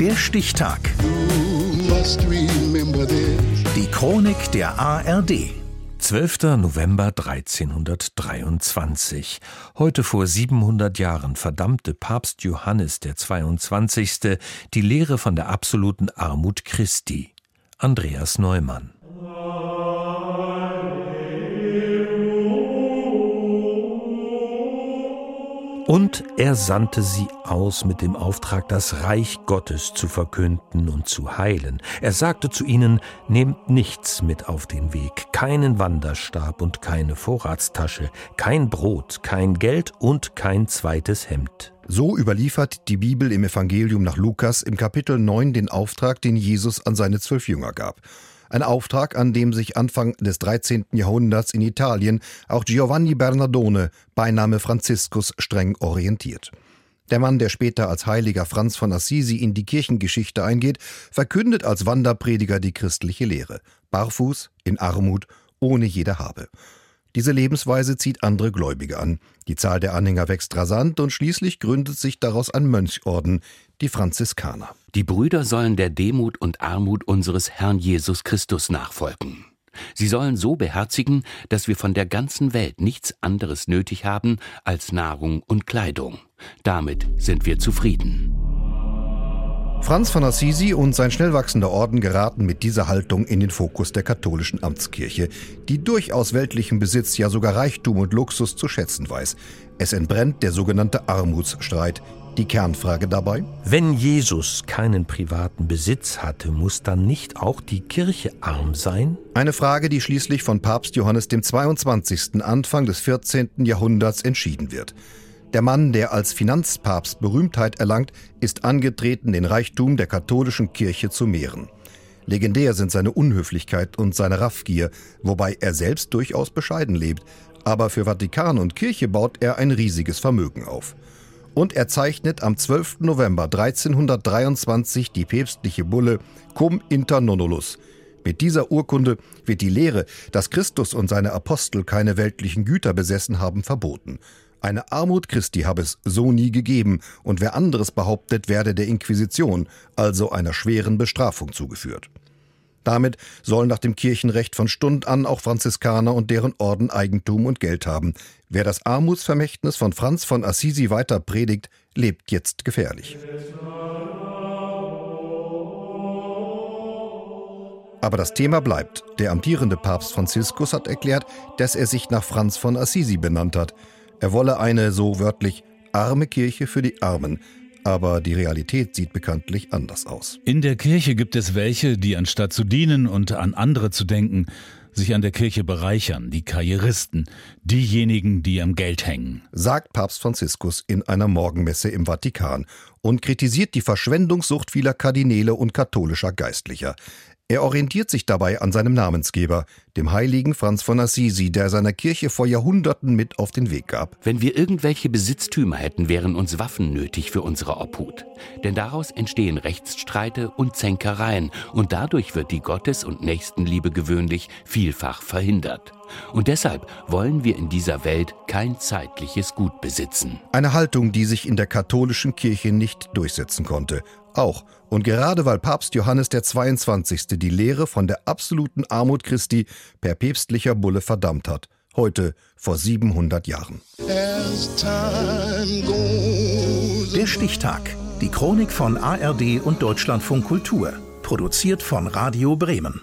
Der Stichtag. Die Chronik der ARD. 12. November 1323. Heute vor 700 Jahren verdammte Papst Johannes der 22. die Lehre von der absoluten Armut Christi. Andreas Neumann. Und er sandte sie aus mit dem Auftrag, das Reich Gottes zu verkünden und zu heilen. Er sagte zu ihnen, nehmt nichts mit auf den Weg, keinen Wanderstab und keine Vorratstasche, kein Brot, kein Geld und kein zweites Hemd. So überliefert die Bibel im Evangelium nach Lukas im Kapitel 9 den Auftrag, den Jesus an seine zwölf Jünger gab. Ein Auftrag, an dem sich Anfang des 13. Jahrhunderts in Italien auch Giovanni Bernardone, Beiname Franziskus, streng orientiert. Der Mann, der später als heiliger Franz von Assisi in die Kirchengeschichte eingeht, verkündet als Wanderprediger die christliche Lehre. Barfuß, in Armut, ohne jede Habe. Diese Lebensweise zieht andere Gläubige an. Die Zahl der Anhänger wächst rasant und schließlich gründet sich daraus ein Mönchorden, die Franziskaner. Die Brüder sollen der Demut und Armut unseres Herrn Jesus Christus nachfolgen. Sie sollen so beherzigen, dass wir von der ganzen Welt nichts anderes nötig haben als Nahrung und Kleidung. Damit sind wir zufrieden. Franz von Assisi und sein schnell wachsender Orden geraten mit dieser Haltung in den Fokus der katholischen Amtskirche, die durchaus weltlichen Besitz, ja sogar Reichtum und Luxus zu schätzen weiß. Es entbrennt der sogenannte Armutsstreit, die Kernfrage dabei? Wenn Jesus keinen privaten Besitz hatte, muss dann nicht auch die Kirche arm sein? Eine Frage, die schließlich von Papst Johannes dem 22. Anfang des 14. Jahrhunderts entschieden wird. Der Mann, der als Finanzpapst Berühmtheit erlangt, ist angetreten, den Reichtum der katholischen Kirche zu mehren. Legendär sind seine Unhöflichkeit und seine Raffgier, wobei er selbst durchaus bescheiden lebt, aber für Vatikan und Kirche baut er ein riesiges Vermögen auf und er zeichnet am 12. November 1323 die päpstliche Bulle Cum inter nonnulus. Mit dieser Urkunde wird die Lehre, dass Christus und seine Apostel keine weltlichen Güter besessen haben, verboten. Eine Armut Christi habe es so nie gegeben, und wer anderes behauptet, werde der Inquisition, also einer schweren Bestrafung zugeführt. Damit sollen nach dem Kirchenrecht von Stund an auch Franziskaner und deren Orden Eigentum und Geld haben. Wer das Armutsvermächtnis von Franz von Assisi weiter predigt, lebt jetzt gefährlich. Aber das Thema bleibt. Der amtierende Papst Franziskus hat erklärt, dass er sich nach Franz von Assisi benannt hat. Er wolle eine, so wörtlich, arme Kirche für die Armen, aber die Realität sieht bekanntlich anders aus. In der Kirche gibt es welche, die anstatt zu dienen und an andere zu denken, sich an der Kirche bereichern, die Karrieristen, diejenigen, die am Geld hängen. Sagt Papst Franziskus in einer Morgenmesse im Vatikan und kritisiert die Verschwendungssucht vieler Kardinäle und katholischer Geistlicher. Er orientiert sich dabei an seinem Namensgeber, dem heiligen Franz von Assisi, der seiner Kirche vor Jahrhunderten mit auf den Weg gab. Wenn wir irgendwelche Besitztümer hätten, wären uns Waffen nötig für unsere Obhut. Denn daraus entstehen Rechtsstreite und Zänkereien und dadurch wird die Gottes- und Nächstenliebe gewöhnlich vielfach verhindert. Und deshalb wollen wir in dieser Welt kein zeitliches Gut besitzen. Eine Haltung, die sich in der katholischen Kirche nicht durchsetzen konnte. Auch und gerade weil Papst Johannes der 22. die Lehre von der absoluten Armut Christi per päpstlicher Bulle verdammt hat. Heute vor 700 Jahren. Der Stichtag. Die Chronik von ARD und Deutschlandfunk Kultur. Produziert von Radio Bremen.